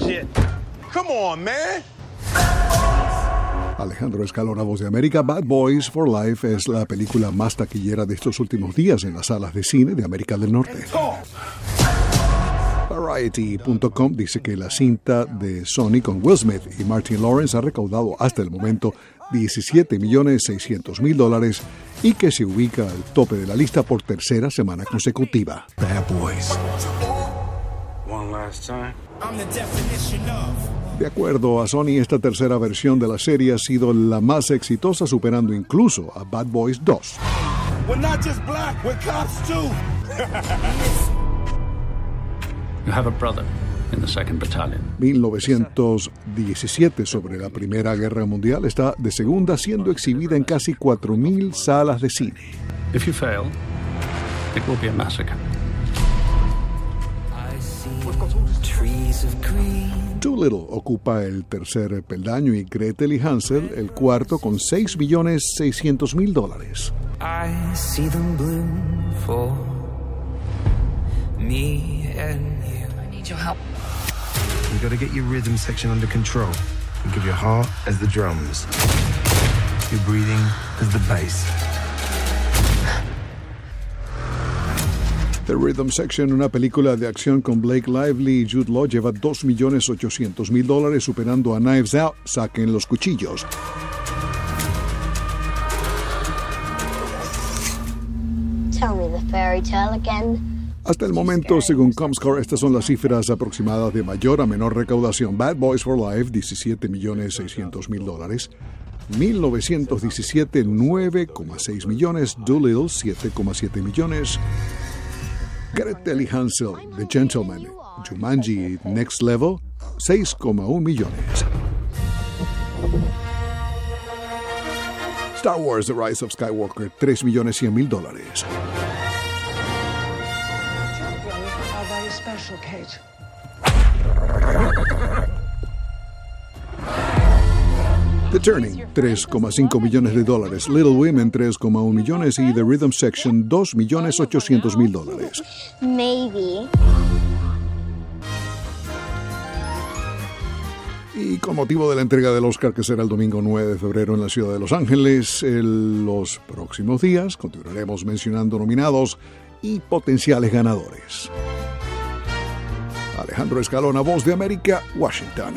shit. Come on, man. Alejandro Escalona, voz de América, Bad Boys for Life es la película más taquillera de estos últimos días en las salas de cine de América del Norte. Variety.com dice que la cinta de Sony con Will Smith y Martin Lawrence ha recaudado hasta el momento 17.600.000 dólares y que se ubica al tope de la lista por tercera semana consecutiva. Bad Boys. One last time. De acuerdo a Sony, esta tercera versión de la serie ha sido la más exitosa, superando incluso a Bad Boys 2. We're not just black, we're cops too. You have a brother in the 2nd Battalion. 1917 sobre la Primera Guerra Mundial está de segunda siendo exhibida en casi 4.000 salas de cine. If you fail, it will be a massacre. Trees of green. Doolittle ocupa el tercer peldaño y Gretel y Hansel el cuarto con 6.600.000 dólares. I see them bloom for me and you. I need your help. You gotta get your rhythm section under control. Think of your heart as the drums, your breathing as the bass. The Rhythm Section, una película de acción con Blake Lively y Jude Law, lleva 2.800.000 dólares, superando a Knives Out. Saquen los cuchillos. Tell me the fairy tale again. Hasta el momento, según Comscore, estas son las cifras aproximadas de mayor a menor recaudación. Bad Boys for Life, 17.600.000 dólares. 1917, 9,6 millones. Doolittle, 7,7 millones. Gretel y Hansel, The Gentleman, Jumanji, Next Level, 6,1 millones. Star Wars, The Rise of Skywalker, 3 millones 100 mil dólares. are very special, Kate. The Turning, 3,5 millones de dólares. Little Women, 3,1 millones. Y The Rhythm Section, 2 millones 800 mil dólares. Maybe. Y con motivo de la entrega del Oscar que será el domingo 9 de febrero en la ciudad de Los Ángeles, en los próximos días continuaremos mencionando nominados y potenciales ganadores. Alejandro Escalona, Voz de América, Washington.